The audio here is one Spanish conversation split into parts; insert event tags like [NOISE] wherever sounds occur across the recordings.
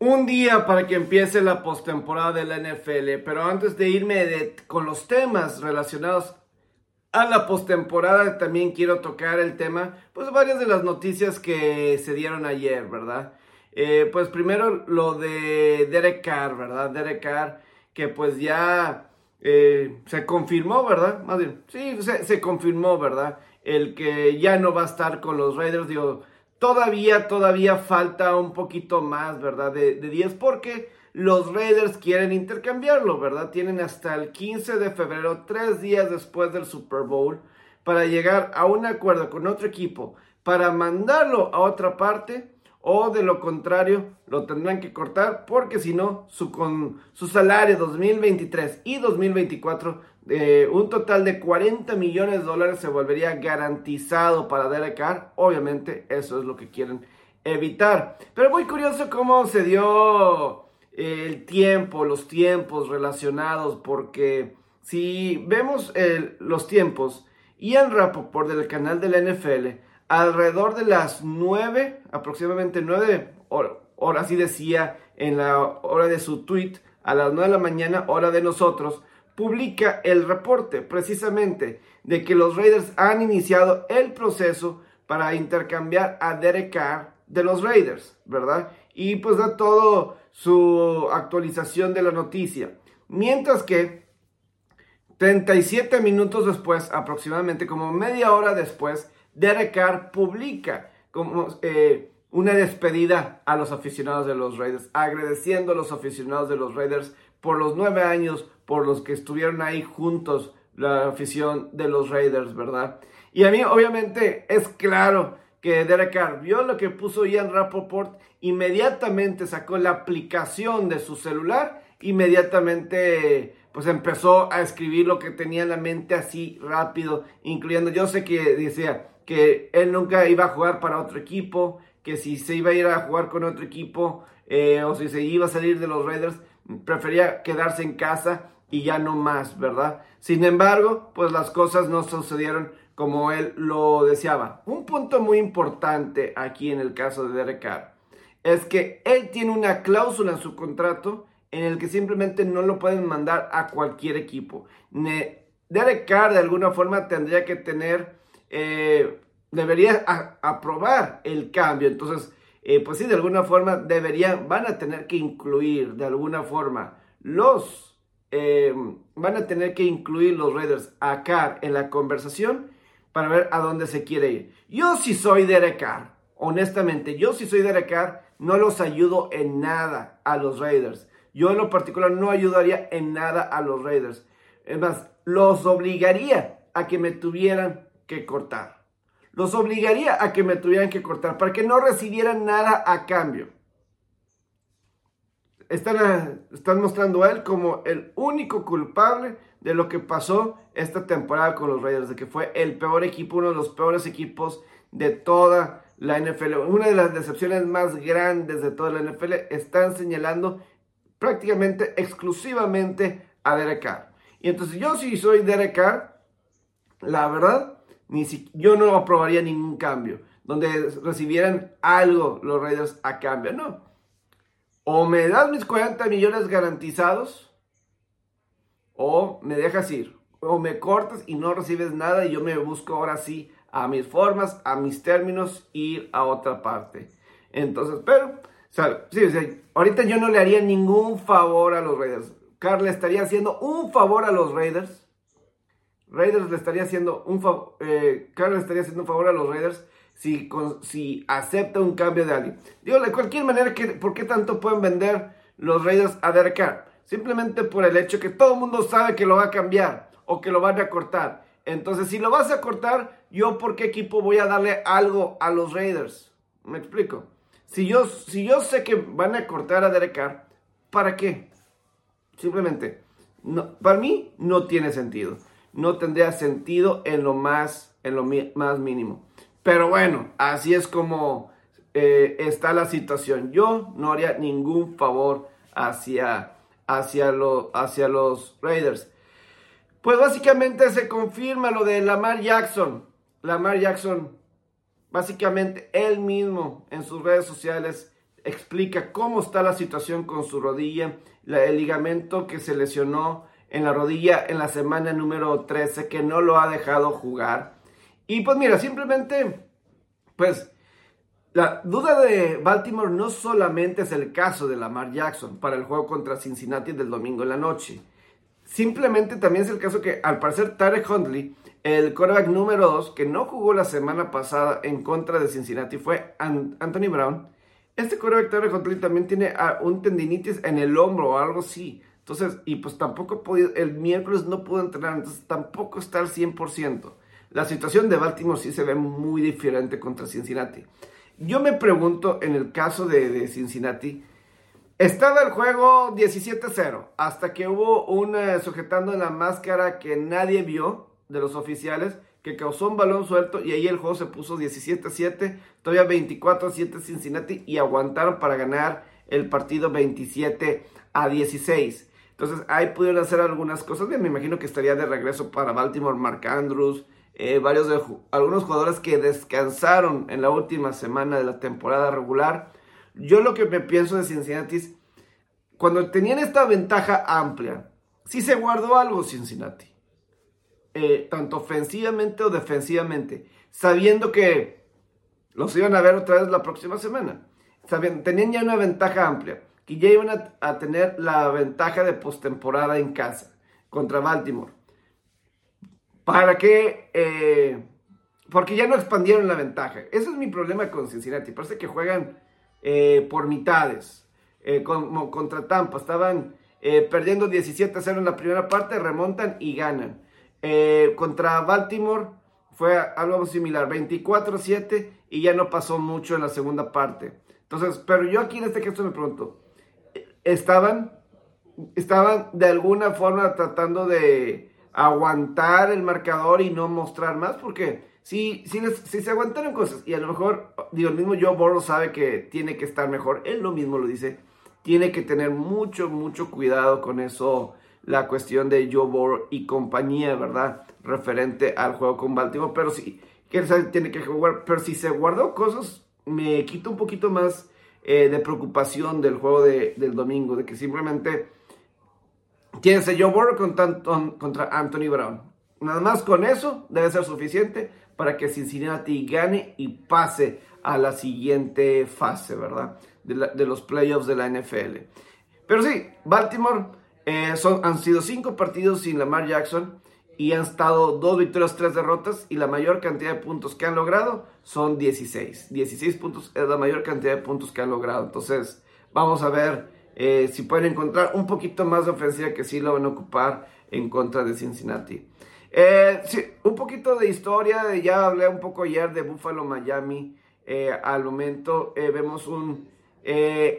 Un día para que empiece la postemporada de la NFL, pero antes de irme con los temas relacionados a la postemporada, también quiero tocar el tema, pues varias de las noticias que se dieron ayer, ¿verdad? Eh, pues primero lo de Derek Carr, ¿verdad? Derek Carr, que pues ya eh, se confirmó, ¿verdad? Más bien, sí, se, confirmó, ¿verdad? El que ya no va a estar con los Raiders, digo, todavía, todavía falta un poquito más, ¿verdad? De, de 10 porque los Raiders quieren intercambiarlo, ¿verdad? Tienen hasta el 15 de febrero, tres días después del Super Bowl, para llegar a un acuerdo con otro equipo, para mandarlo a otra parte o de lo contrario lo tendrán que cortar porque si no su, con, su salario 2023 y 2024 eh, un total de 40 millones de dólares se volvería garantizado para Derek Carr obviamente eso es lo que quieren evitar. Pero muy curioso cómo se dio eh, el tiempo los tiempos relacionados porque si vemos los tiempos Ian Rapoport del canal de la NFL alrededor de las 9, aproximadamente 9 horas, así decía en la hora de su tweet, a las 9 de la mañana, hora de nosotros, publica el reporte precisamente de que los Raiders han iniciado el proceso para intercambiar a Derek Carr de los Raiders, ¿verdad? Y pues da todo su actualización de la noticia. Mientras que 37 minutos después, aproximadamente como media hora después, Derek Carr publica como, eh, una despedida a los aficionados de los Raiders, agradeciendo a los aficionados de los Raiders por los nueve años por los que estuvieron ahí juntos la afición de los Raiders, ¿verdad? Y a mí obviamente es claro que Derek Carr vio lo que puso Ian Rappaport, inmediatamente sacó la aplicación de su celular, inmediatamente pues empezó a escribir lo que tenía en la mente así rápido, incluyendo, yo sé que decía, que él nunca iba a jugar para otro equipo, que si se iba a ir a jugar con otro equipo eh, o si se iba a salir de los Raiders, prefería quedarse en casa y ya no más, ¿verdad? Sin embargo, pues las cosas no sucedieron como él lo deseaba. Un punto muy importante aquí en el caso de Derek Carr es que él tiene una cláusula en su contrato en el que simplemente no lo pueden mandar a cualquier equipo. Derek Carr de alguna forma tendría que tener eh, debería aprobar el cambio. Entonces, eh, pues sí, de alguna forma deberían, van a tener que incluir de alguna forma los, eh, van a tener que incluir los Raiders acá en la conversación para ver a dónde se quiere ir. Yo si soy Derek Carr, honestamente, yo si soy Derek Carr, no los ayudo en nada a los Raiders. Yo en lo particular no ayudaría en nada a los Raiders. Es más, los obligaría a que me tuvieran que cortar. Los obligaría a que me tuvieran que cortar para que no recibieran nada a cambio. Están, están mostrando a él como el único culpable de lo que pasó esta temporada con los Raiders, de que fue el peor equipo, uno de los peores equipos de toda la NFL. Una de las decepciones más grandes de toda la NFL están señalando prácticamente exclusivamente a Derek Carr. Y entonces yo si soy Derek Carr, la verdad, ni si, yo no aprobaría ningún cambio donde recibieran algo los Raiders a cambio. No. O me das mis 40 millones garantizados o me dejas ir. O me cortas y no recibes nada y yo me busco ahora sí a mis formas, a mis términos, ir a otra parte. Entonces, pero, sí, ahorita yo no le haría ningún favor a los Raiders. Carl le estaría haciendo un favor a los Raiders Raiders le estaría haciendo un favor, eh, Carlos estaría haciendo un favor a los Raiders si, si acepta un cambio de alguien. Digo, de cualquier manera, ¿por qué tanto pueden vender los Raiders a Derek Carr? Simplemente por el hecho que todo el mundo sabe que lo va a cambiar o que lo van a cortar. Entonces, si lo vas a cortar, ¿yo por qué equipo voy a darle algo a los Raiders? ¿Me explico? Si yo, si yo sé que van a cortar a Derek Carr, ¿para qué? Simplemente, no, para mí no tiene sentido no tendría sentido en lo más, en lo más mínimo. Pero bueno, así es como eh, está la situación. Yo no haría ningún favor hacia, hacia, hacia los Raiders. Pues básicamente se confirma lo de Lamar Jackson. Lamar Jackson, básicamente él mismo en sus redes sociales explica cómo está la situación con su rodilla, el ligamento que se lesionó en la rodilla en la semana número 13 que no lo ha dejado jugar. Y pues mira, simplemente, pues la duda de Baltimore no solamente es el caso de Lamar Jackson para el juego contra Cincinnati del domingo en la noche. Simplemente también es el caso que al parecer Tarek Huntley, el quarterback número 2, que no jugó la semana pasada en contra de Cincinnati, fue Anthony Brown. Este quarterback Tarek Huntley también tiene ah, un tendinitis en el hombro o algo así. Entonces, y pues tampoco podido, el miércoles no pudo entrenar, entonces tampoco está al 100%. La situación de Baltimore sí se ve muy diferente contra Cincinnati. Yo me pregunto, en el caso de, Cincinnati, estaba el juego 17-0, hasta que hubo un eh, sujetando en la máscara que nadie vio de los oficiales, que causó un balón suelto y ahí el juego se puso 17-7, todavía 24-7 Cincinnati y aguantaron para ganar el partido 27 a 16. Entonces ahí pudieron hacer algunas cosas. Bien, me imagino que estaría de regreso para Baltimore Mark Andrews. Eh, varios de, algunos jugadores que descansaron en la última semana de la temporada regular. Yo lo que me pienso de Cincinnati cuando tenían esta ventaja amplia, sí se guardó algo Cincinnati. Eh, tanto ofensivamente o defensivamente. Sabiendo que los iban a ver otra vez la próxima semana. tenían ya una ventaja amplia que ya iban a, tener la ventaja de postemporada en casa contra Baltimore. ¿Para qué? Eh, porque ya no expandieron la ventaja. Ese es mi problema con Cincinnati. Parece que juegan eh, por mitades. Eh, como contra Tampa. Estaban perdiendo 17-0 en la primera parte, remontan y ganan. contra Baltimore fue algo similar. 24-7 y ya no pasó mucho en la segunda parte. Entonces, pero yo aquí en este caso me pregunto, estaban, estaban de alguna forma tratando de aguantar el marcador y no mostrar más, porque si, si, si se aguantaron cosas, y a lo mejor, digo, el mismo Joe Burrow sabe que tiene que estar mejor, él lo mismo lo dice, tiene que tener mucho, mucho cuidado con eso, la cuestión de Joe Burrow y compañía, ¿verdad? Referente al juego con Baltimore, pero sí, que tiene que jugar, pero si se guardó cosas, me quito un poquito más eh, de preocupación del juego del domingo, de que simplemente tienes a Joe Burrow contra Anthony Brown. Nada más con eso debe ser suficiente para que Cincinnati gane y pase a la siguiente fase, ¿verdad? De, los playoffs de la NFL. Pero sí, Baltimore eh, son, han sido cinco partidos sin Lamar Jackson y han estado dos victorias, tres derrotas y la mayor cantidad de puntos que han logrado son 16. 16 puntos es la mayor cantidad de puntos que han logrado. Entonces, vamos a ver eh, si pueden encontrar un poquito más de ofensiva que sí lo van a ocupar en contra de Cincinnati. Eh, un poquito de historia, ya hablé un poco ayer de Buffalo, Miami. Eh, al momento vemos un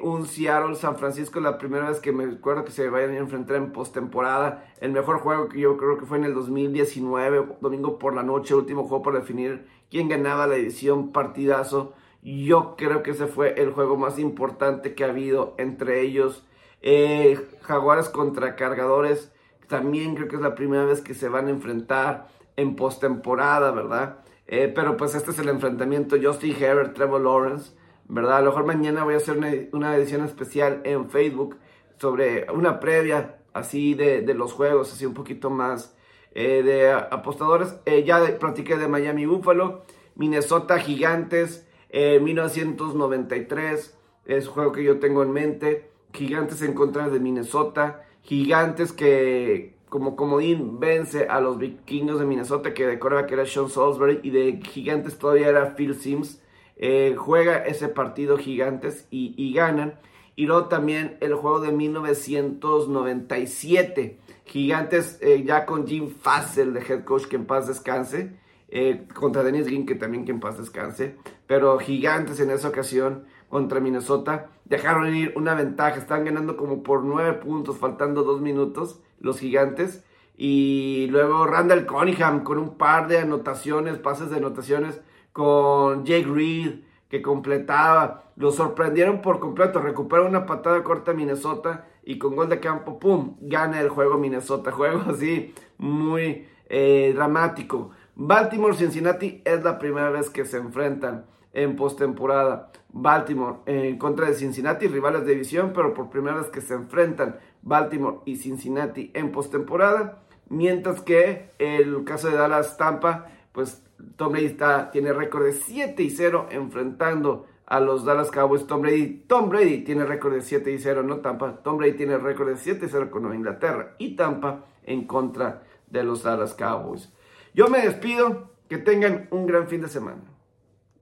un Seattle San Francisco, la primera vez que me acuerdo que se vayan a enfrentar en postemporada. El mejor juego que yo creo que fue en el 2019, domingo por la noche, último juego para definir quién ganaba la edición, partidazo. Yo creo que ese fue el juego más importante que ha habido entre ellos. Eh, Jaguares contra Cargadores, también creo que es la primera vez que se van a enfrentar en postemporada, ¿verdad? Eh, pero pues este es el enfrentamiento Justin Herbert, Trevor Lawrence. ¿verdad? A lo mejor mañana voy a hacer una, edición especial en Facebook sobre una previa así de, los juegos, así un poquito más eh, de apostadores. Ya platiqué de Miami Buffalo, Minnesota Gigantes, 1993, eh, es un juego que yo tengo en mente. Gigantes en contra de Minnesota, Gigantes que como comodín vence a los vikingos de Minnesota que de que era Sean Salisbury y de Gigantes todavía era Phil Sims. Eh, juega ese partido Gigantes y, ganan. Y luego también el juego de 1997. Gigantes eh, ya con Jim Fassel de head coach que en paz descanse. Eh, contra Dennis Green que también que en paz descanse. Pero Gigantes en esa ocasión contra Minnesota dejaron ir una ventaja. Están ganando como por nueve puntos faltando dos minutos los Gigantes. Y luego Randall Cunningham con un par de anotaciones, pases de anotaciones con Jake Reed, que completaba. Lo sorprendieron por completo. Recupera una patada corta Minnesota y con gol de campo, ¡pum! Gana el juego Minnesota. [LAUGHS] Juego así muy eh, dramático. Baltimore-Cincinnati es la primera vez que se enfrentan en postemporada. Baltimore en contra de Cincinnati, rivales de división, pero por primera vez que se enfrentan Baltimore y Cincinnati en postemporada. Mientras que el caso de Dallas Tampa, pues Tom Brady tiene récord de 7 y 0 enfrentando a los Dallas Cowboys. Tom Brady, Tom Brady tiene récord de 7 y 0, no Tampa. Tom Brady tiene récord de 7 y 0 con Nueva Inglaterra y Tampa en contra de los Dallas Cowboys. Yo me despido, que tengan un gran fin de semana.